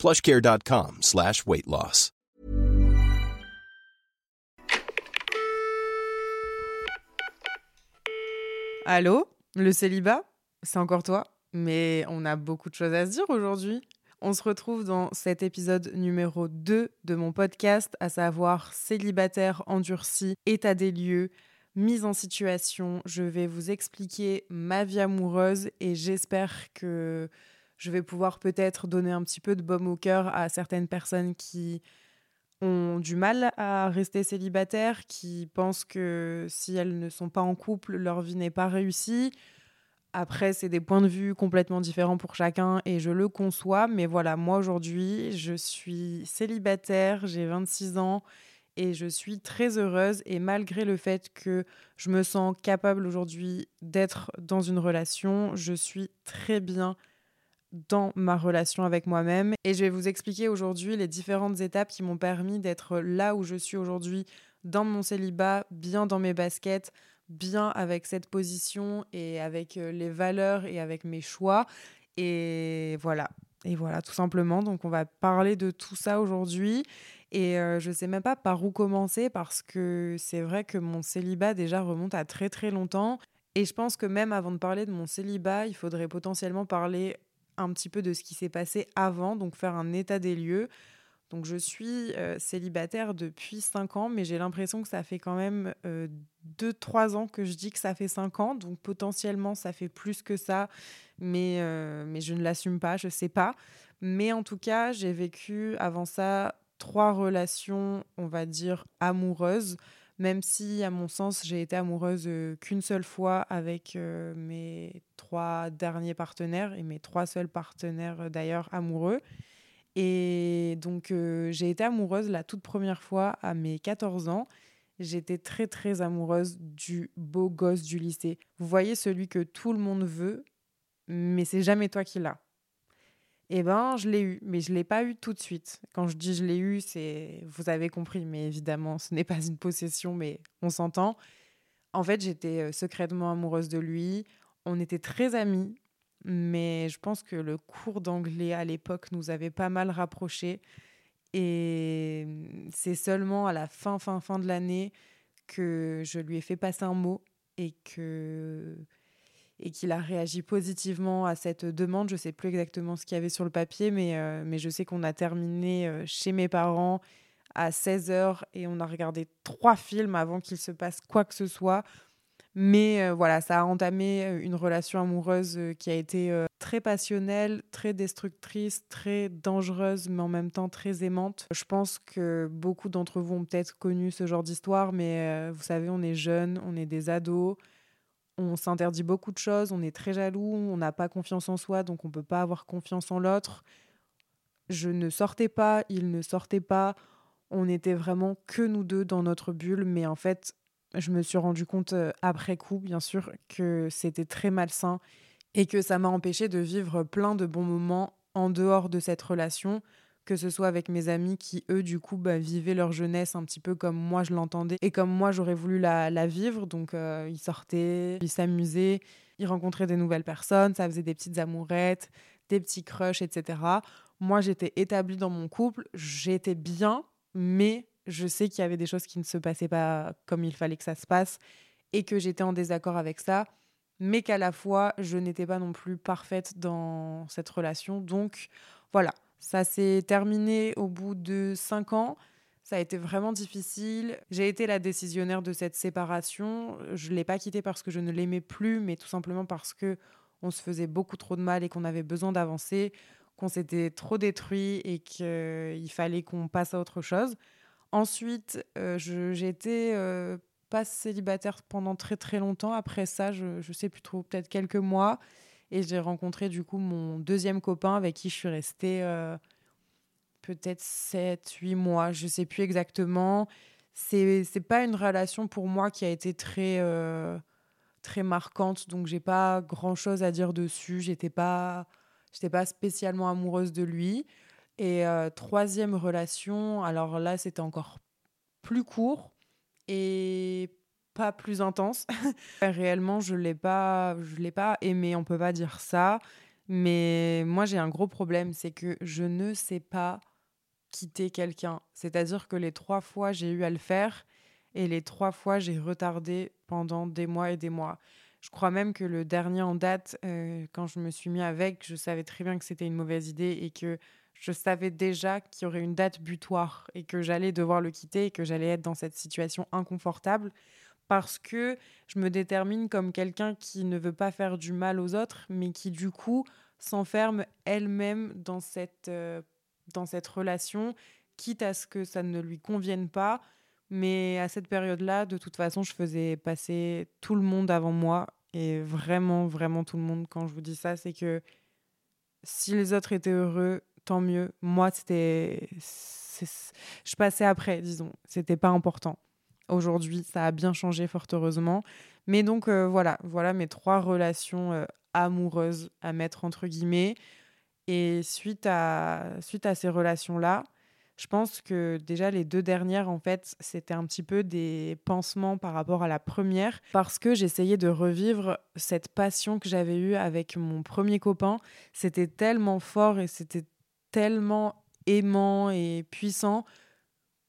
plushcare.com slash. Allô Le célibat C'est encore toi Mais on a beaucoup de choses à se dire aujourd'hui. On se retrouve dans cet épisode numéro 2 de mon podcast, à savoir célibataire endurci, état des lieux, mise en situation. Je vais vous expliquer ma vie amoureuse et j'espère que je vais pouvoir peut-être donner un petit peu de baume au cœur à certaines personnes qui ont du mal à rester célibataires, qui pensent que si elles ne sont pas en couple, leur vie n'est pas réussie. Après, c'est des points de vue complètement différents pour chacun et je le conçois. Mais voilà, moi aujourd'hui, je suis célibataire, j'ai 26 ans et je suis très heureuse. Et malgré le fait que je me sens capable aujourd'hui d'être dans une relation, je suis très bien dans ma relation avec moi-même. Et je vais vous expliquer aujourd'hui les différentes étapes qui m'ont permis d'être là où je suis aujourd'hui, dans mon célibat, bien dans mes baskets, bien avec cette position et avec euh, les valeurs et avec mes choix. Et voilà. Et voilà, tout simplement. Donc, on va parler de tout ça aujourd'hui. Et euh, je ne sais même pas par où commencer parce que c'est vrai que mon célibat déjà remonte à très très longtemps. Et je pense que même avant de parler de mon célibat, il faudrait potentiellement parler un petit peu de ce qui s'est passé avant, donc faire un état des lieux. Donc je suis euh, célibataire depuis 5 ans, mais j'ai l'impression que ça fait quand même 2-3 euh, ans que je dis que ça fait 5 ans. Donc potentiellement ça fait plus que ça, mais, euh, mais je ne l'assume pas, je ne sais pas. Mais en tout cas, j'ai vécu avant ça trois relations, on va dire, amoureuses même si, à mon sens, j'ai été amoureuse qu'une seule fois avec mes trois derniers partenaires et mes trois seuls partenaires d'ailleurs amoureux. Et donc, j'ai été amoureuse la toute première fois à mes 14 ans. J'étais très, très amoureuse du beau gosse du lycée. Vous voyez celui que tout le monde veut, mais c'est jamais toi qui l'as. Eh ben, je l'ai eu, mais je ne l'ai pas eu tout de suite. Quand je dis je l'ai eu, c'est. Vous avez compris, mais évidemment, ce n'est pas une possession, mais on s'entend. En fait, j'étais euh, secrètement amoureuse de lui. On était très amis, mais je pense que le cours d'anglais à l'époque nous avait pas mal rapprochés. Et c'est seulement à la fin, fin, fin de l'année que je lui ai fait passer un mot et que et qu'il a réagi positivement à cette demande. Je ne sais plus exactement ce qu'il y avait sur le papier, mais, euh, mais je sais qu'on a terminé euh, chez mes parents à 16h et on a regardé trois films avant qu'il se passe quoi que ce soit. Mais euh, voilà, ça a entamé une relation amoureuse qui a été très passionnelle, très destructrice, très dangereuse, mais en même temps très aimante. Je pense que beaucoup d'entre vous ont peut-être connu ce genre d'histoire, mais vous savez, on est jeunes, on est des ados on s'interdit beaucoup de choses, on est très jaloux, on n'a pas confiance en soi, donc on ne peut pas avoir confiance en l'autre. Je ne sortais pas, il ne sortait pas, on était vraiment que nous deux dans notre bulle, mais en fait, je me suis rendu compte euh, après coup, bien sûr, que c'était très malsain et que ça m'a empêché de vivre plein de bons moments en dehors de cette relation que ce soit avec mes amis qui, eux, du coup, bah, vivaient leur jeunesse un petit peu comme moi je l'entendais et comme moi j'aurais voulu la, vivre. Donc, euh, ils sortaient, ils s'amusaient, ils rencontraient des nouvelles personnes, ça faisait des petites amourettes, des petits crushs, etc. Moi, j'étais établie dans mon couple, j'étais bien, mais je sais qu'il y avait des choses qui ne se passaient pas comme il fallait que ça se passe et que j'étais en désaccord avec ça, mais qu'à la fois, je n'étais pas non plus parfaite dans cette relation. Donc, voilà, ça s'est terminé au bout de cinq ans. Ça a été vraiment difficile. J'ai été la décisionnaire de cette séparation. Je ne l'ai pas quitté parce que je ne l'aimais plus, mais tout simplement parce que on se faisait beaucoup trop de mal et qu'on avait besoin d'avancer, qu'on s'était trop détruit et qu'il fallait qu'on passe à autre chose. Ensuite, euh, euh, pas célibataire pendant très très longtemps. Après ça, je ne sais plus trop, peut-être quelques mois. Et j'ai rencontré du coup mon deuxième copain avec qui je suis restée euh, peut-être 7, 8 mois, je sais plus exactement. C'est pas une relation pour moi qui a été très euh, très marquante, donc j'ai pas grand-chose à dire dessus, j'étais pas pas spécialement amoureuse de lui. Et euh, troisième relation, alors là, c'était encore plus court et pas plus intense. Réellement, je l'ai pas, je l'ai pas aimé. On peut pas dire ça. Mais moi, j'ai un gros problème, c'est que je ne sais pas quitter quelqu'un. C'est-à-dire que les trois fois, j'ai eu à le faire et les trois fois, j'ai retardé pendant des mois et des mois. Je crois même que le dernier en date, euh, quand je me suis mis avec, je savais très bien que c'était une mauvaise idée et que je savais déjà qu'il y aurait une date butoir et que j'allais devoir le quitter et que j'allais être dans cette situation inconfortable parce que je me détermine comme quelqu'un qui ne veut pas faire du mal aux autres, mais qui du coup s'enferme elle-même dans cette, euh, dans cette relation, quitte à ce que ça ne lui convienne pas. Mais à cette période-là, de toute façon, je faisais passer tout le monde avant moi. Et vraiment, vraiment tout le monde, quand je vous dis ça, c'est que si les autres étaient heureux, tant mieux. Moi, c'était. Je passais après, disons. C'était pas important. Aujourd'hui, ça a bien changé, fort heureusement. Mais donc, euh, voilà, voilà mes trois relations euh, amoureuses à mettre entre guillemets. Et suite à, suite à ces relations-là, je pense que déjà les deux dernières, en fait, c'était un petit peu des pansements par rapport à la première, parce que j'essayais de revivre cette passion que j'avais eue avec mon premier copain. C'était tellement fort et c'était tellement aimant et puissant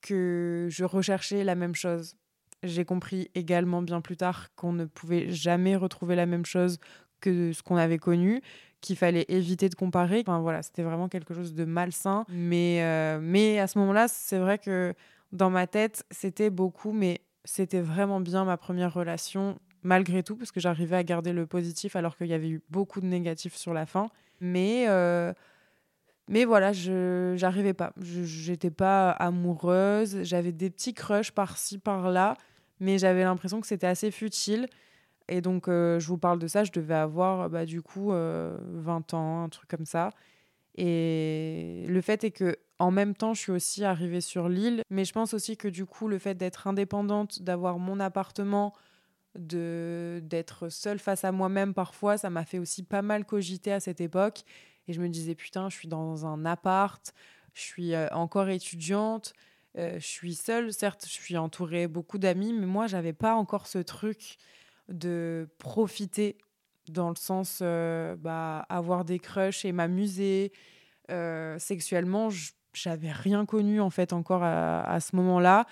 que je recherchais la même chose. J'ai compris également bien plus tard qu'on ne pouvait jamais retrouver la même chose que ce qu'on avait connu, qu'il fallait éviter de comparer. Enfin voilà, c'était vraiment quelque chose de malsain. Mais, euh, mais à ce moment-là, c'est vrai que dans ma tête, c'était beaucoup, mais c'était vraiment bien ma première relation, malgré tout, parce que j'arrivais à garder le positif alors qu'il y avait eu beaucoup de négatifs sur la fin. Mais euh, mais voilà, je j'arrivais pas. Je n'étais pas amoureuse. J'avais des petits crushs par-ci, par-là. Mais j'avais l'impression que c'était assez futile. Et donc, euh, je vous parle de ça. Je devais avoir, bah, du coup, 20 euh, ans, un truc comme ça. Et le fait est que en même temps, je suis aussi arrivée sur l'île. Mais je pense aussi que, du coup, le fait d'être indépendante, d'avoir mon appartement, de d'être seule face à moi-même parfois, ça m'a fait aussi pas mal cogiter à cette époque. Et je me disais, putain, je suis dans un appart, je suis euh, encore étudiante, euh, je suis seule. Certes, je suis entourée beaucoup d'amis, mais moi, j'avais pas encore ce truc de profiter dans le sens euh, bah, avoir des crushs et m'amuser sexuellement. J'avais rien connu en fait encore à, à ce moment-là.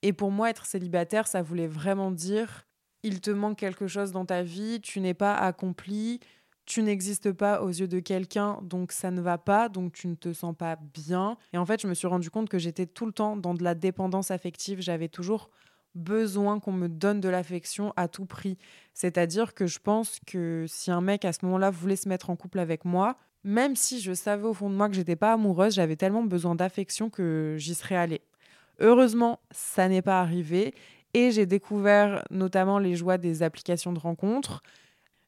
Et pour moi, être célibataire, ça voulait vraiment dire il te manque quelque chose dans ta vie, tu n'es pas accompli, tu n'existes pas aux yeux de quelqu'un, donc ça ne va pas, donc tu ne te sens pas bien. Et en fait, je me suis rendu compte que j'étais tout le temps dans de la dépendance affective. J'avais toujours besoin qu'on me donne de l'affection à tout prix. C'est-à-dire que je pense que si un mec à ce moment-là voulait se mettre en couple avec moi, même si je savais au fond de moi que j'étais pas amoureuse, j'avais tellement besoin d'affection que j'y serais allée. Heureusement, ça n'est pas arrivé et j'ai découvert notamment les joies des applications de rencontres.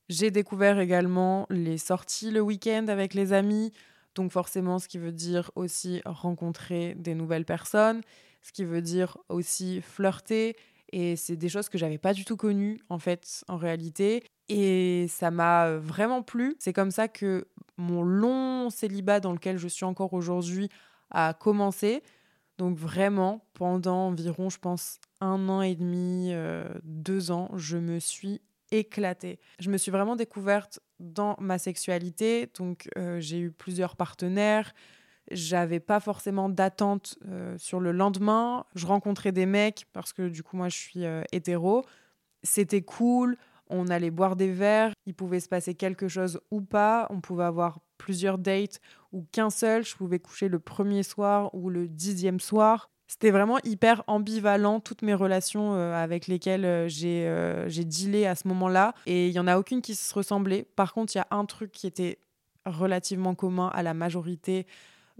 J'ai découvert également les sorties le week-end avec les amis, donc forcément ce qui veut dire aussi rencontrer des nouvelles personnes, ce qui veut dire aussi flirter, et c'est des choses que j'avais pas du tout connues en fait en réalité, et ça m'a vraiment plu. C'est comme ça que mon long célibat dans lequel je suis encore aujourd'hui a commencé. Donc vraiment, pendant environ, je pense, un an et demi, euh, deux ans, je me suis éclatée. Je me suis vraiment découverte dans ma sexualité. Donc, euh, j'ai eu plusieurs partenaires. J'avais pas forcément d'attente euh, sur le lendemain. Je rencontrais des mecs parce que du coup, moi, je suis euh, hétéro. C'était cool. On allait boire des verres. Il pouvait se passer quelque chose ou pas. On pouvait avoir plusieurs dates ou qu'un seul. Je pouvais coucher le premier soir ou le dixième soir. C'était vraiment hyper ambivalent, toutes mes relations euh, avec lesquelles euh, j'ai euh, j'ai dealé à ce moment-là. Et il n'y en a aucune qui se ressemblait. Par contre, il y a un truc qui était relativement commun à la majorité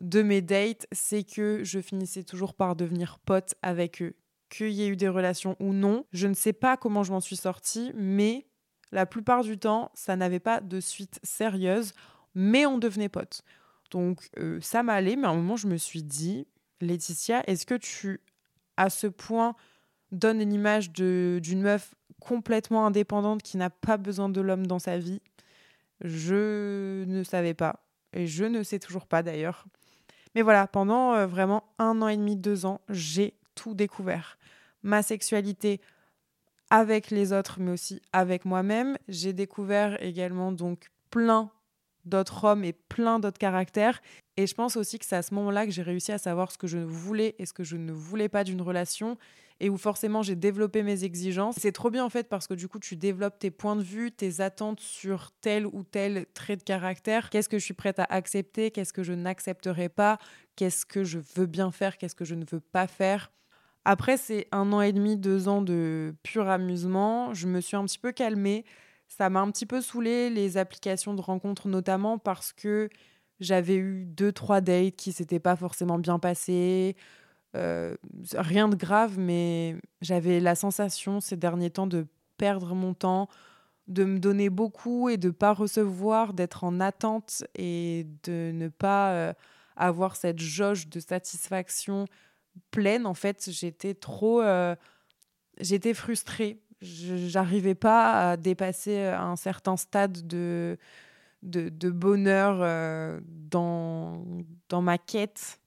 de mes dates, c'est que je finissais toujours par devenir pote avec eux. Qu'il y ait eu des relations ou non, je ne sais pas comment je m'en suis sortie, mais la plupart du temps, ça n'avait pas de suite sérieuse, mais on devenait pote. Donc euh, ça m'allait, mais à un moment, je me suis dit, Laetitia, est-ce que tu, à ce point, donnes une image d'une meuf complètement indépendante qui n'a pas besoin de l'homme dans sa vie? Je ne savais pas. Et je ne sais toujours pas d'ailleurs. Mais voilà, pendant euh, vraiment un an et demi, deux ans, j'ai tout découvert. Ma sexualité avec les autres, mais aussi avec moi-même. J'ai découvert également donc plein d'autres hommes et plein d'autres caractères. Et je pense aussi que c'est à ce moment-là que j'ai réussi à savoir ce que je voulais et ce que je ne voulais pas d'une relation et où forcément j'ai développé mes exigences. C'est trop bien en fait parce que du coup tu développes tes points de vue, tes attentes sur tel ou tel trait de caractère. Qu'est-ce que je suis prête à accepter, qu'est-ce que je n'accepterai pas, qu'est-ce que je veux bien faire, qu'est-ce que je ne veux pas faire? Après, c'est un an et demi, deux ans de pur amusement. Je me suis un petit peu calmée. Ça m'a un petit peu saoulé les applications de rencontres, notamment parce que j'avais eu deux, trois dates qui s'étaient pas forcément bien passées. Euh, rien de grave, mais j'avais la sensation ces derniers temps de perdre mon temps, de me donner beaucoup et de pas recevoir, d'être en attente et de ne pas euh, avoir cette jauge de satisfaction pleine. En fait, j'étais trop. Euh, j'étais frustrée. J'arrivais pas à dépasser un certain stade de, de, bonheur dans, dans ma quête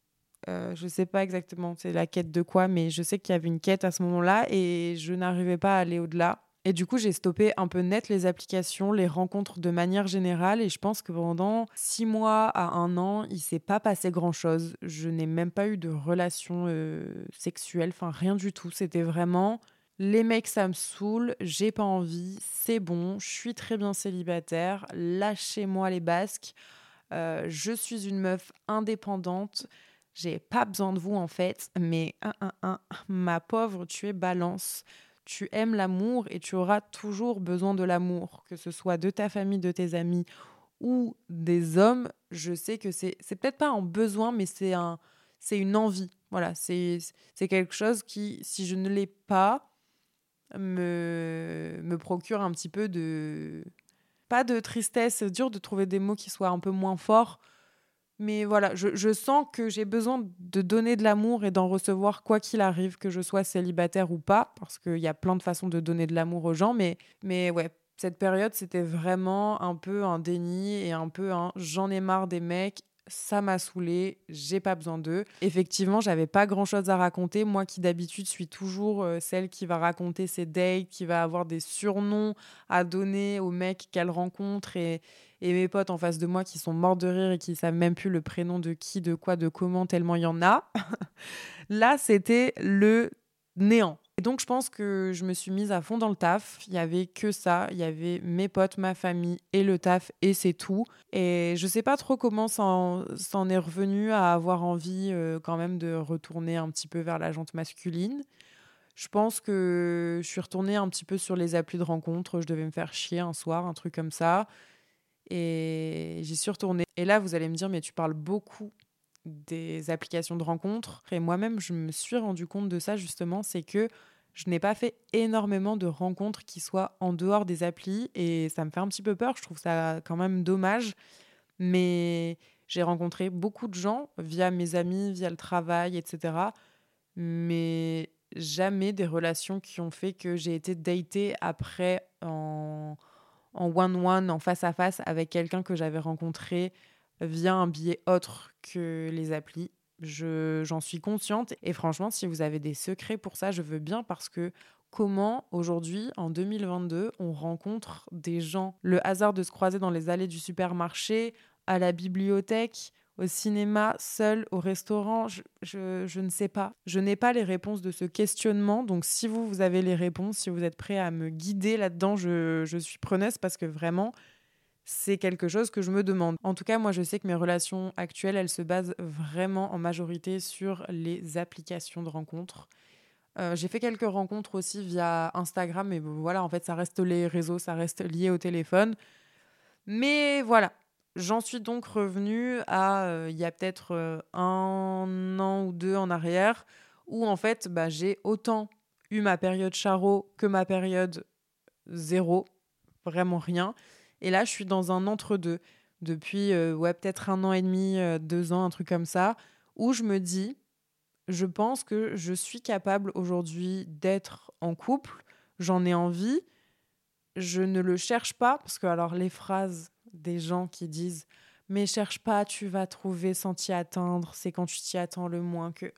euh, je sais pas exactement c'est la quête de quoi, mais je sais qu'il y avait une quête à ce moment-là et je n'arrivais pas à aller au-delà. Et du coup, j'ai stoppé un peu net les applications, les rencontres de manière générale. Et je pense que pendant six mois à un an, il s'est pas passé grand-chose. Je n'ai même pas eu de relation euh, sexuelle, enfin rien du tout. C'était vraiment les mecs, ça me saoule, j'ai pas envie, c'est bon, je suis très bien célibataire, lâchez-moi les basques. Euh, je suis une meuf indépendante, j'ai pas besoin de vous en fait, mais ma pauvre, tu es balance. Tu aimes l'amour et tu auras toujours besoin de l'amour, que ce soit de ta famille, de tes amis ou des hommes. Je sais que c'est c'est peut-être pas un besoin, mais c'est un c'est une envie. Voilà, c'est c'est quelque chose qui, si je ne l'ai pas, me me procure un petit peu de pas de tristesse. C'est dur de trouver des mots qui soient un peu moins forts mais voilà, je, sens que j'ai besoin de donner de l'amour et d'en recevoir quoi qu'il arrive, que je sois célibataire ou pas, parce qu'il y a plein de façons de donner de l'amour aux gens. Mais, mais ouais, cette période, c'était vraiment un peu un déni et un peu un j'en ai marre des mecs ça m'a saoulé, j'ai pas besoin d'eux. Effectivement, j'avais pas grand chose à raconter. Moi qui d'habitude suis toujours euh, celle qui va raconter ses dates, qui va avoir des surnoms à donner aux mecs qu'elle rencontre et, et mes potes en face de moi qui sont morts de rire et qui savent même plus le prénom de qui, de quoi, de comment, tellement il y en a. Là, c'était le néant. Et donc, je pense que je me suis mise à fond dans le taf. Il y avait que ça. Il y avait mes potes, ma famille et le taf, et c'est tout. Et je sais pas trop comment s'en est revenu à avoir envie euh, quand même de retourner un petit peu vers la jante masculine. Je pense que je suis retournée un petit peu sur les applis de rencontre. Je devais me faire chier un soir, un truc comme ça. Et j'y suis retournée. Et là, vous allez me dire, mais tu parles beaucoup des applications de rencontres. Et moi-même, je me suis rendu compte de ça justement, c'est que je n'ai pas fait énormément de rencontres qui soient en dehors des applis et ça me fait un petit peu peur. Je trouve ça quand même dommage. Mais j'ai rencontré beaucoup de gens via mes amis, via le travail, etc. Mais jamais des relations qui ont fait que j'ai été datée après en one-one, en face-à-face avec quelqu'un que j'avais rencontré via un biais autre que les applis. j'en suis consciente et franchement, si vous avez des secrets pour ça, je veux bien parce que comment aujourd'hui, en 2022, on rencontre des gens, le hasard de se croiser dans les allées du supermarché, à la bibliothèque, au cinéma, seul, au restaurant, je, je, ne sais pas. Je n'ai pas les réponses de ce questionnement. Donc si vous, vous avez les réponses, si vous êtes prêt à me guider là-dedans, je, je suis preneuse parce que vraiment, c'est quelque chose que je me demande. En tout cas, moi, je sais que mes relations actuelles, elles se basent vraiment en majorité sur les applications de rencontres. Euh, j'ai fait quelques rencontres aussi via Instagram, mais voilà, en fait, ça reste les réseaux, ça reste lié au téléphone. Mais voilà, j'en suis donc revenue à euh, il y a peut-être euh, un an ou deux en arrière, où en fait, bah, j'ai autant eu ma période charo que ma période zéro, vraiment rien. Et là, je suis dans un entre-deux. depuis ouais, peut-être un an et demi, deux ans, un truc comme ça, où je me dis, je pense que je suis capable aujourd'hui d'être en couple, j'en ai envie, je ne le cherche pas, parce que alors les phrases des gens qui disent mais cherche pas, tu vas trouver sans t'y attendre, c'est quand tu t'y attends le moins que...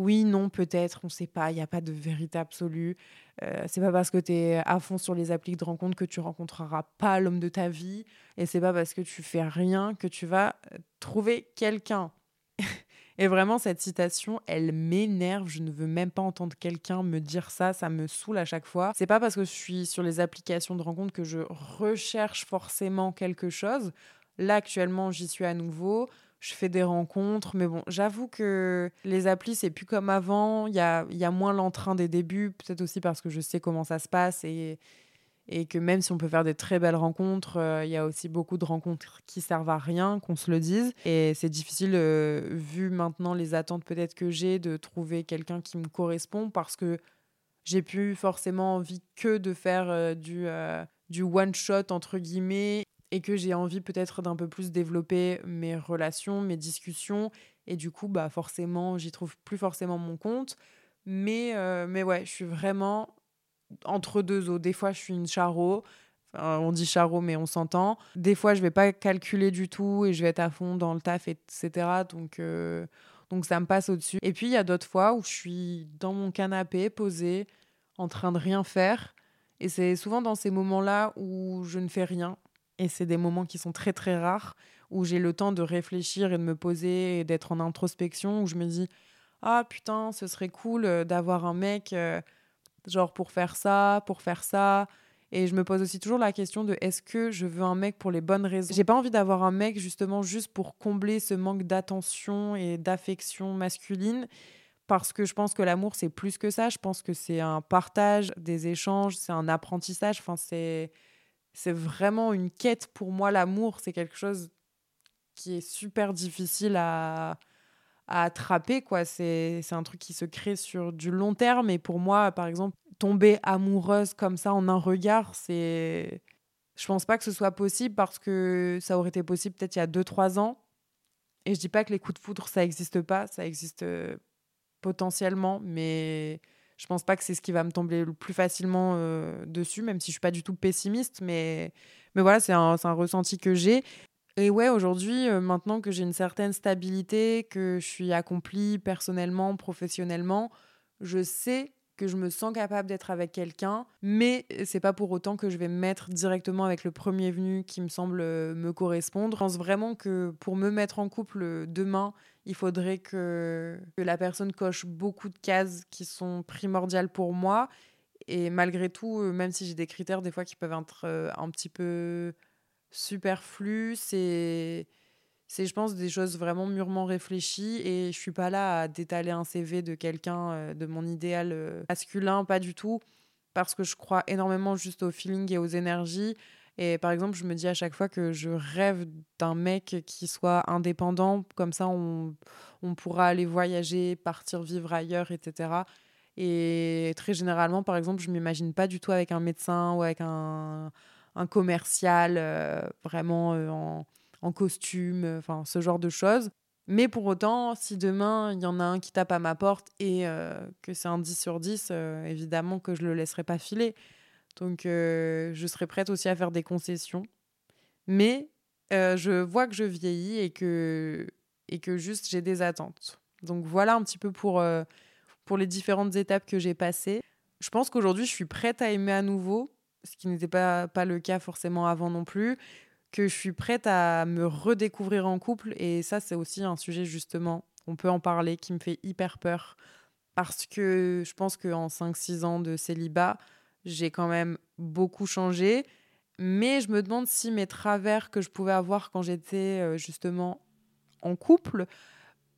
Oui, non, peut-être, on ne sait pas, il n'y a pas de vérité absolue. Euh, c'est pas parce que tu es à fond sur les applis de rencontre que tu rencontreras pas l'homme de ta vie. Et c'est pas parce que tu fais rien que tu vas trouver quelqu'un. Et vraiment, cette citation, elle m'énerve. Je ne veux même pas entendre quelqu'un me dire ça. Ça me saoule à chaque fois. C'est pas parce que je suis sur les applications de rencontre que je recherche forcément quelque chose. Là, actuellement, j'y suis à nouveau. Je fais des rencontres, mais bon, j'avoue que les applis, c'est plus comme avant. Il y a, y a moins l'entrain des débuts, peut-être aussi parce que je sais comment ça se passe et, et que même si on peut faire des très belles rencontres, euh, il y a aussi beaucoup de rencontres qui servent à rien, qu'on se le dise. Et c'est difficile, euh, vu maintenant les attentes peut-être que j'ai, de trouver quelqu'un qui me correspond parce que j'ai plus forcément envie que de faire euh, du, du one shot entre guillemets et que j'ai envie peut-être d'un peu plus développer mes relations, mes discussions et du coup bah forcément j'y trouve plus forcément mon compte mais mais ouais je suis vraiment entre deux eaux. Des fois, je suis une charo. on dit charo, mais on s'entend. Des fois, je vais pas calculer du tout et je vais être à fond dans le taf, etc. Donc, euh, donc ça me passe au-dessus. Et puis, il y a d'autres fois où je suis dans mon canapé, posée, en train de rien faire. Et c'est souvent dans ces moments-là où je ne fais rien. Et c'est des moments qui sont très, très rares, où j'ai le temps de réfléchir et de me poser et d'être en introspection, où je me dis Ah putain, ce serait cool euh, d'avoir un mec. Euh, genre pour faire ça, pour faire ça. Et je me pose aussi toujours la question de est-ce que je veux un mec pour les bonnes raisons? J'ai pas envie d'avoir un mec justement juste pour combler ce manque d'attention et d'affection masculine parce que je pense que l'amour c'est plus que ça. Je pense que c'est un partage, des échanges, c'est un apprentissage. Enfin, c'est c'est vraiment une quête pour moi. L'amour, c'est quelque chose qui est super difficile à à attraper quoi. C'est un truc qui se crée sur du long terme. Et pour moi par exemple tomber amoureuse comme ça en un regard c'est je pense pas que ce soit possible parce que ça aurait été possible peut-être il y a 2 3 ans. Et je dis pas que les coups de foudre ça existe pas. Ça existe euh, potentiellement mais je pense pas que c'est ce qui va me tomber le plus facilement euh, dessus même si je suis pas du tout pessimiste mais mais voilà c'est un, un ressenti que j'ai. Et ouais, aujourd'hui, euh, maintenant que j'ai une certaine stabilité, que je suis accomplie personnellement, professionnellement, je sais que je me sens capable d'être avec quelqu'un, mais c'est pas pour autant que je vais me mettre directement avec le premier venu qui me semble euh, me correspondre. Je pense vraiment que pour me mettre en couple euh, demain, il faudrait que, que la personne coche beaucoup de cases qui sont primordiales pour moi. Et malgré tout, même si j'ai des critères des fois qui peuvent être un petit peu superflu. C'est, c'est, je pense, des choses vraiment mûrement réfléchies. Et je suis pas là à détaler un CV de quelqu'un, euh, de mon idéal euh, masculin, pas du tout. Parce que je crois énormément juste au feeling et aux énergies. Et par exemple, je me dis à chaque fois que je rêve d'un mec qui soit indépendant, comme ça on, on pourra aller voyager, partir vivre ailleurs, etc. Et très généralement, par exemple, je m'imagine pas du tout avec un médecin ou avec un, un commercial euh, vraiment en, costume, euh, enfin ce genre de choses. Mais pour autant, si demain il y en a un qui tape à ma porte et que c'est un 10 sur 10, évidemment que je le laisserai pas filer. Donc je serai prête aussi à faire des concessions. Mais je vois que je vieillis et que, et que juste j'ai des attentes. Donc voilà un petit peu pour, pour les différentes étapes que j'ai passées. Je pense qu'aujourd'hui, je suis prête à aimer à nouveau, ce qui n'était pas, pas le cas forcément avant non plus, que je suis prête à me redécouvrir en couple. Et ça, c'est aussi un sujet justement, on peut en parler, qui me fait hyper peur. Parce que je pense qu'en 5-6 ans de célibat, j'ai quand même beaucoup changé. Mais je me demande si mes travers que je pouvais avoir quand j'étais euh, justement en couple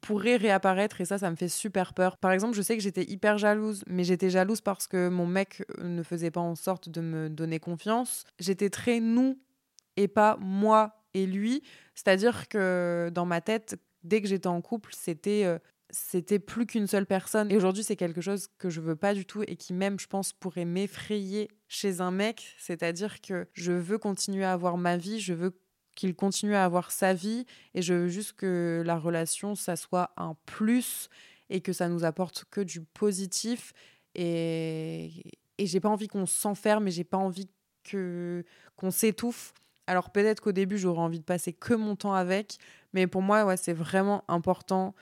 pourrait réapparaître et ça, ça me fait super peur. Par exemple, je sais que j'étais hyper jalouse, mais j'étais jalouse parce que mon mec euh, ne faisait pas en sorte de me donner confiance. J'étais très nous et pas moi et lui. C'est-à-dire que dans ma tête, dès que j'étais en couple, c'était euh, c'était plus qu'une seule personne. Et aujourd'hui, c'est quelque chose que je veux pas du tout et qui même, je pense, pourrait m'effrayer chez un mec. C'est-à-dire que je veux continuer à avoir ma vie, je veux qu'il continue à avoir sa vie et je veux juste que la relation, ça soit un plus et que ça nous apporte que du positif. Et, et j'ai pas envie qu'on s'enferme et j'ai pas envie que qu'on s'étouffe. Alors peut-être qu'au début, j'aurais envie de passer que mon temps avec, mais pour moi, ouais, c'est vraiment important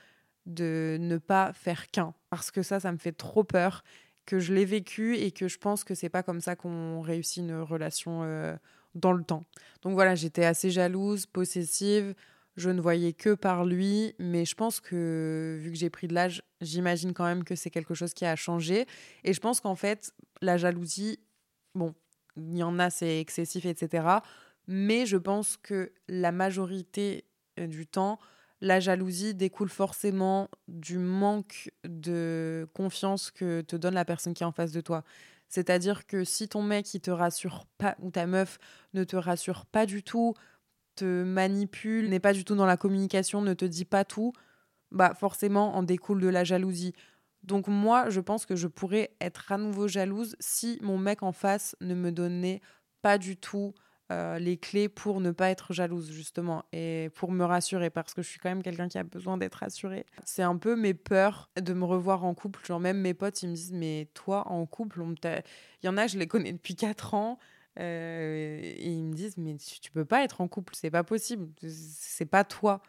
de ne pas faire qu'un parce que ça, ça me fait trop peur que je l'ai vécu et que je pense que c'est pas comme ça qu'on réussit une relation euh, dans le temps. Donc voilà, j'étais assez jalouse, possessive, je ne voyais que par lui, mais je pense que vu que j'ai pris de l'âge, j'imagine quand même que c'est quelque chose qui a changé. Et je pense qu'en fait, la jalousie, bon, il y en a, c'est excessif, etc. Mais je pense que la majorité euh, du temps, la jalousie découle forcément du manque de confiance que te donne la personne qui est en face de toi. C'est-à-dire que si ton mec il te rassure pas ou ta meuf ne te rassure pas du tout, te manipule, n'est pas du tout dans la communication, ne te dit pas tout, bah forcément en découle de la jalousie. Donc moi, je pense que je pourrais être à nouveau jalouse si mon mec en face ne me donnait pas du tout euh, les clés pour ne pas être jalouse, justement, et pour me rassurer, parce que je suis quand même quelqu'un qui a besoin d'être rassuré. C'est un peu mes peurs de me revoir en couple. Genre, même mes potes, ils me disent, mais toi, en couple, il y en a, je les connais depuis 4 ans. Euh, et ils me disent, mais tu, tu peux pas être en couple, c'est pas possible, c'est pas toi.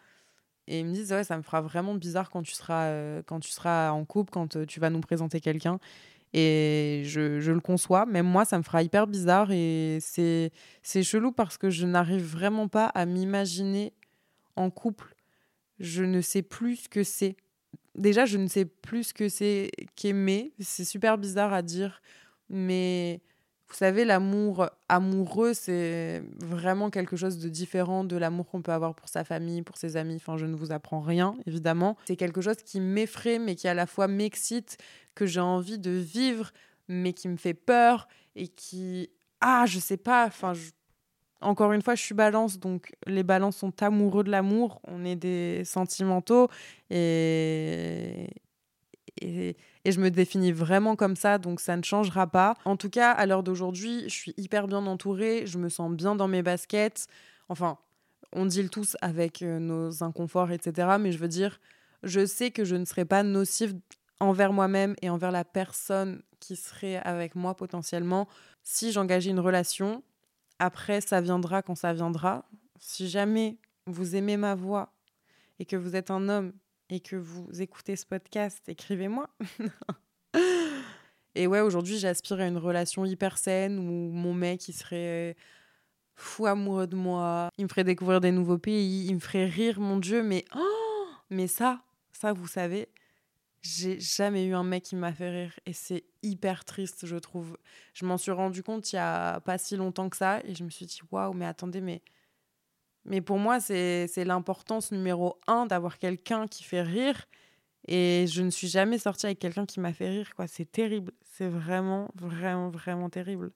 Et ils me disent, ouais, ça me fera vraiment bizarre quand tu seras, euh, quand tu seras en couple, quand tu vas nous présenter quelqu'un. Et je, je, le conçois, même moi, ça me fera hyper bizarre. Et c'est chelou parce que je n'arrive vraiment pas à m'imaginer en couple. Je ne sais plus ce que c'est. Déjà, je ne sais plus ce que c'est qu'aimer. C'est super bizarre à dire. Mais vous savez, l'amour amoureux, c'est vraiment quelque chose de différent de l'amour qu'on peut avoir pour sa famille, pour ses amis. Enfin, je ne vous apprends rien, évidemment. C'est quelque chose qui m'effraie, mais qui à la fois m'excite, que j'ai envie de vivre, mais qui me fait peur et qui... Ah, je sais pas, enfin... Encore une fois, je suis balance, donc les balances sont amoureux de l'amour, on est des sentimentaux et, et, je me définis vraiment comme ça, donc ça ne changera pas. En tout cas, à l'heure d'aujourd'hui, je suis hyper bien entourée, je me sens bien dans mes baskets. Enfin, on deal tous avec euh, nos inconforts, etc. Mais je veux dire, je sais que je ne serai pas nocive envers moi-même et envers la personne qui serait avec moi potentiellement si j'engageais une relation. Après, ça viendra quand ça viendra. Si jamais vous aimez ma voix et que vous êtes un homme et que vous écoutez ce podcast, écrivez-moi. et ouais, aujourd'hui, j'aspire à une relation hyper saine où mon mec, il serait fou amoureux de moi, il me ferait découvrir des nouveaux pays, il me ferait rire, mon Dieu, mais oh mais ça, ça, vous savez, j'ai jamais eu un mec qui m'a fait rire et c'est hyper triste, je trouve. Je m'en suis rendu compte il y a pas si longtemps que ça et je me suis dit waouh, mais attendez, mais mais pour moi, c'est l'importance numéro un d'avoir quelqu'un qui fait rire. Et je ne suis jamais sortie avec quelqu'un qui m'a fait rire. quoi. C'est terrible. C'est vraiment, vraiment, vraiment terrible.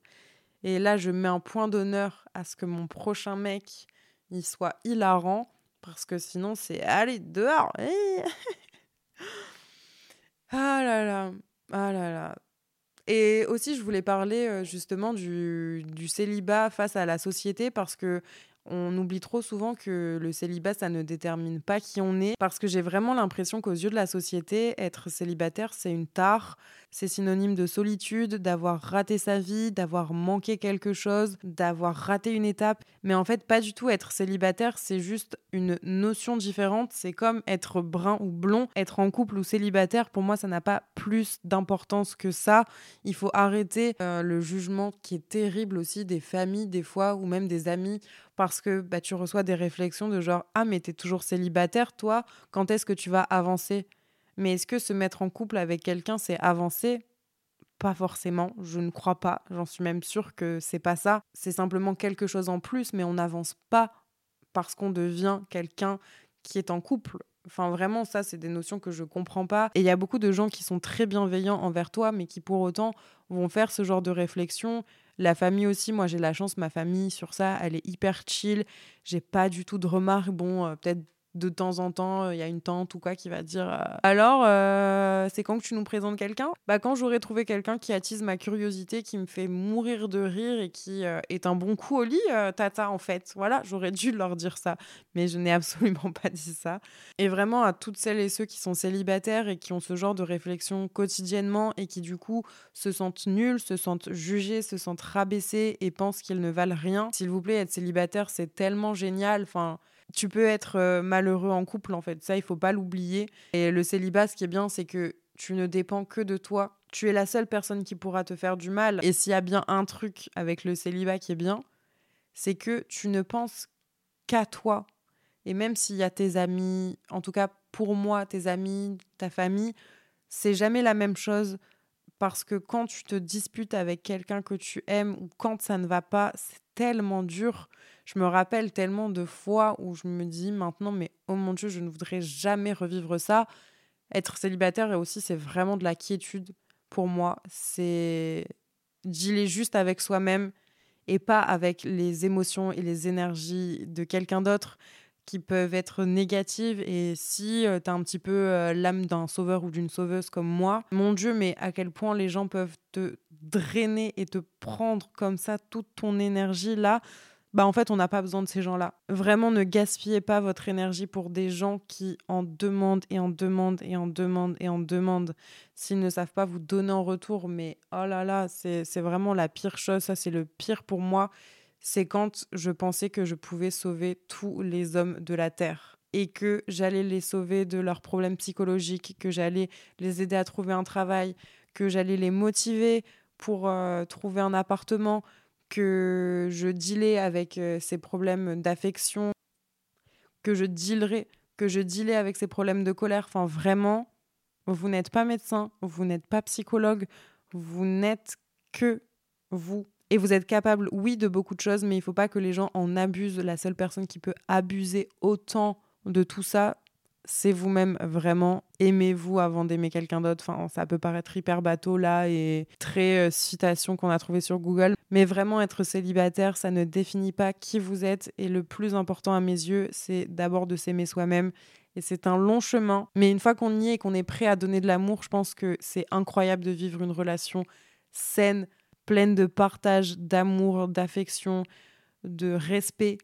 Et là, je mets un point d'honneur à ce que mon prochain mec, il soit hilarant. Parce que sinon, c'est allez, dehors. ah là là. Ah là là. Et aussi, je voulais parler euh, justement du, du, célibat face à la société parce que on oublie trop souvent que le célibat, ça ne détermine pas qui on est, parce que j'ai vraiment l'impression qu'aux yeux de la société, être célibataire, c'est une tare, c'est synonyme de solitude, d'avoir raté sa vie, d'avoir manqué quelque chose, d'avoir raté une étape. Mais en fait, pas du tout être célibataire, c'est juste une notion différente. C'est comme être brun ou blond, être en couple ou célibataire. Pour moi, ça n'a pas plus d'importance que ça. Il faut arrêter euh, le jugement qui est terrible aussi des familles, des fois, ou même des amis parce que bah, tu reçois des réflexions de genre Ah, mais t'es toujours célibataire, toi, quand est-ce que tu vas avancer? Mais est-ce que se mettre en couple avec quelqu'un, c'est avancer? Pas forcément, je ne crois pas. J'en suis même sûre que c'est pas ça. C'est simplement quelque chose en plus, mais on n'avance pas parce qu'on devient quelqu'un qui est en couple. Enfin, vraiment, ça, c'est des notions que je comprends pas. Et il y a beaucoup de gens qui sont très bienveillants envers toi, mais qui pour autant vont faire ce genre de réflexion. La famille aussi, moi j'ai la chance, ma famille sur ça, elle est hyper chill. J'ai pas du tout de remarques. Bon, euh, peut-être de temps en temps, il y a une tante ou quoi qui va dire euh, Alors, euh, c'est quand que tu nous présentes quelqu'un? Bah, quand j'aurai trouvé quelqu'un qui attise ma curiosité, qui me fait mourir de rire et qui euh, est un bon coup au lit, tata, en fait. Voilà, j'aurais dû leur dire ça, mais je n'ai absolument pas dit ça. Et vraiment, à toutes celles et ceux qui sont célibataires et qui ont ce genre de réflexion quotidiennement et qui, du coup, se sentent nuls, se sentent jugés, se sentent rabaissés et pensent qu'ils ne valent rien, s'il vous plaît, être célibataire, c'est tellement génial. Enfin, tu peux être euh, malheureux en couple, en fait. Ça, il faut pas l'oublier. Et le célibat, ce qui est bien, c'est que tu ne dépends que de toi. Tu es la seule personne qui pourra te faire du mal. Et s'il y a bien un truc avec le célibat qui est bien, c'est que tu ne penses qu'à toi. Et même s'il y a tes amis, en tout cas pour moi, tes amis, ta famille, c'est jamais la même chose parce que quand tu te disputes avec quelqu'un que tu aimes ou quand ça ne va pas, c'est tellement dur. Je me rappelle tellement de fois où je me dis maintenant, mais oh mon Dieu, je ne voudrais jamais revivre ça. Être célibataire, et aussi, c'est vraiment de la quiétude pour moi. C'est dealer juste avec soi-même et pas avec les émotions et les énergies de quelqu'un d'autre qui peuvent être négatives. Et si euh, tu as un petit peu euh, l'âme d'un sauveur ou d'une sauveuse comme moi, mon Dieu, mais à quel point les gens peuvent te drainer et te prendre comme ça toute ton énergie là bah en fait, on n'a pas besoin de ces gens-là. Vraiment, ne gaspillez pas votre énergie pour des gens qui en demandent et en demandent et en demandent et en demandent. S'ils ne savent pas vous donner en retour, mais oh là là, c'est vraiment la pire chose. Ça, c'est le pire pour moi. C'est quand je pensais que je pouvais sauver tous les hommes de la Terre et que j'allais les sauver de leurs problèmes psychologiques, que j'allais les aider à trouver un travail, que j'allais les motiver pour euh, trouver un appartement, que je dealais avec euh, ces problèmes d'affection, que je dealerais, que je dealais avec ces problèmes de colère. Enfin, vraiment, vous n'êtes pas médecin, vous n'êtes pas psychologue, vous n'êtes que vous. Et vous êtes capable, oui, de beaucoup de choses, mais il ne faut pas que les gens en abusent. La seule personne qui peut abuser autant de tout ça, c'est vous-même vraiment. Aimez-vous avant d'aimer quelqu'un d'autre? Enfin, ça peut paraître hyper bateau là et très euh, citation qu'on a trouvé sur Google. Mais vraiment, être célibataire, ça ne définit pas qui vous êtes. Et le plus important à mes yeux, c'est d'abord de s'aimer soi-même. Et c'est un long chemin. Mais une fois qu'on y est et qu'on est prêt à donner de l'amour, je pense que c'est incroyable de vivre une relation saine, pleine de partage, d'amour, d'affection, de respect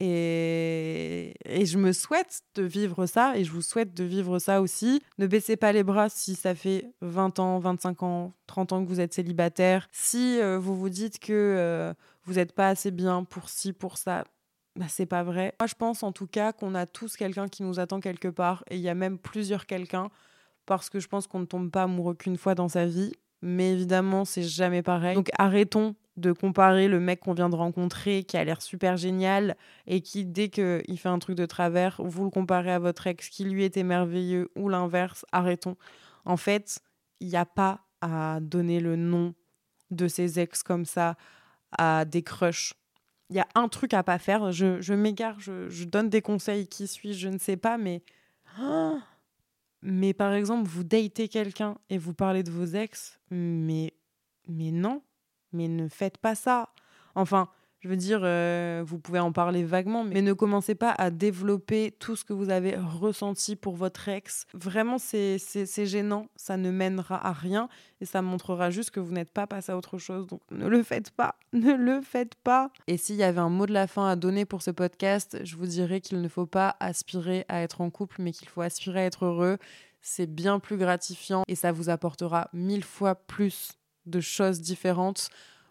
et, je me souhaite de vivre ça et je vous souhaite de vivre ça aussi. Ne baissez pas les bras si ça fait 20 ans, 25 ans, 30 ans que vous êtes célibataire. Si euh, vous vous dites que euh, vous n'êtes pas assez bien pour ci, pour ça, bah, c'est pas vrai. Moi, je pense en tout cas qu'on a tous quelqu'un qui nous attend quelque part et il y a même plusieurs quelqu'un parce que je pense qu'on ne tombe pas amoureux qu'une fois dans sa vie. Mais évidemment, c'est jamais pareil. Donc arrêtons de comparer le mec qu'on vient de rencontrer qui a l'air super génial et qui, dès qu'il fait un truc de travers, vous le comparez à votre ex qui lui était merveilleux ou l'inverse, arrêtons. En fait, il n'y a pas à donner le nom de ses ex comme ça à des crushs. Il y a un truc à pas faire. Je, m'égare, je, donne des conseils. Qui suis-je Je ne sais pas, mais. Mais par exemple, vous datez quelqu'un et vous parlez de vos ex, mais, mais non, mais ne faites pas ça. Enfin, je veux dire, euh, vous pouvez en parler vaguement, mais ne commencez pas à développer tout ce que vous avez ressenti pour votre ex. Vraiment, c'est gênant, ça ne mènera à rien et ça montrera juste que vous n'êtes pas passé à autre chose. Donc ne le faites pas, ne le faites pas. Et s'il y avait un mot de la fin à donner pour ce podcast, je vous dirais qu'il ne faut pas aspirer à être en couple, mais qu'il faut aspirer à être heureux. C'est bien plus gratifiant et ça vous apportera mille fois plus de choses différentes.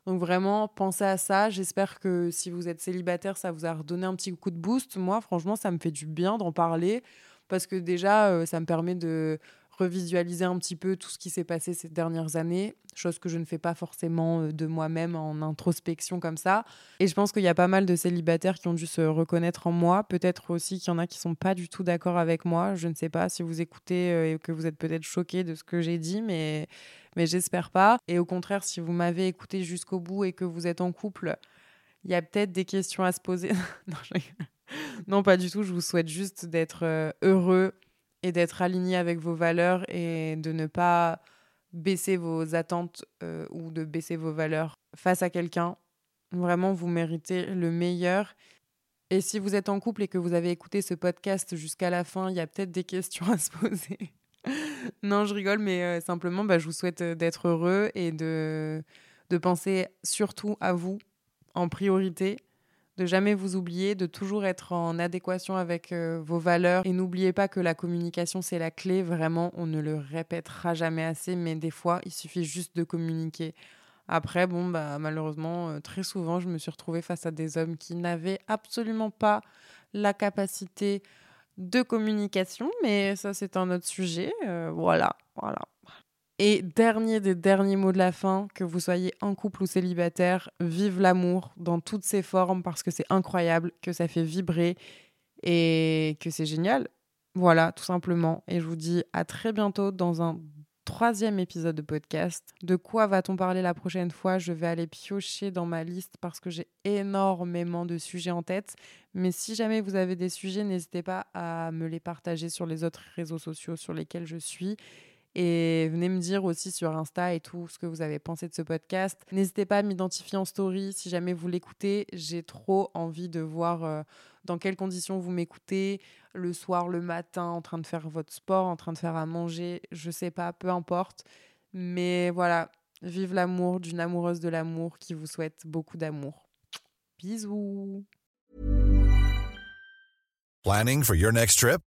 Donc vraiment, pensez à ça. J'espère que si vous êtes célibataire, ça vous a redonné un petit coup de boost. Moi, franchement, ça me fait du bien d'en parler parce que déjà, euh, ça me permet de revisualiser un petit peu tout ce qui s'est passé ces dernières années, chose que je ne fais pas forcément euh, de moi-même en introspection comme ça. Et je pense qu'il y a pas mal de célibataires qui ont dû se reconnaître en moi. Peut-être aussi qu'il y en a qui sont pas du tout d'accord avec moi. Je ne sais pas si vous écoutez euh, et que vous êtes peut-être choqué de ce que j'ai dit, mais mais j'espère pas. Et au contraire, si vous m'avez écouté jusqu'au bout et que vous êtes en couple, il y a peut-être des questions à se poser. non, pas du tout. Je vous souhaite juste d'être euh, heureux et d'être aligné avec vos valeurs et de ne pas baisser vos attentes euh, ou de baisser vos valeurs face à quelqu'un. Vraiment, vous méritez le meilleur. Et si vous êtes en couple et que vous avez écouté ce podcast jusqu'à la fin, il y a peut-être des questions à se poser. Non, je rigole, mais euh, simplement, bah, je vous souhaite euh, d'être heureux et de, de penser surtout à vous en priorité, de jamais vous oublier, de toujours être en adéquation avec euh, vos valeurs. Et n'oubliez pas que la communication, c'est la clé. Vraiment, on ne le répétera jamais assez, mais des fois, il suffit juste de communiquer. Après, bon, bah, malheureusement, très souvent, je me suis retrouvée face à des hommes qui n'avaient absolument pas la capacité de communication, mais ça c'est un autre sujet. Euh, voilà, voilà. Et dernier des derniers mots de la fin, que vous soyez en couple ou célibataire, vive l'amour dans toutes ses formes parce que c'est incroyable, que ça fait vibrer et que c'est génial. Voilà, tout simplement. Et je vous dis à très bientôt dans un troisième épisode de podcast. De quoi va-t-on parler la prochaine fois? Je vais aller piocher dans ma liste parce que j'ai énormément de sujets en tête. Mais si jamais vous avez des sujets, n'hésitez pas à me les partager sur les autres réseaux sociaux sur lesquels je suis. Et venez me dire aussi sur Insta et tout ce que vous avez pensé de ce podcast. N'hésitez pas à m'identifier en story si jamais vous l'écoutez. J'ai trop envie de voir euh, dans quelles conditions vous m'écoutez, le soir, le matin, en train de faire votre sport, en train de faire à manger, je sais pas, peu importe. Mais voilà, vive l'amour d'une amoureuse de l'amour qui vous souhaite beaucoup d'amour. Bisous. Planning for your next trip?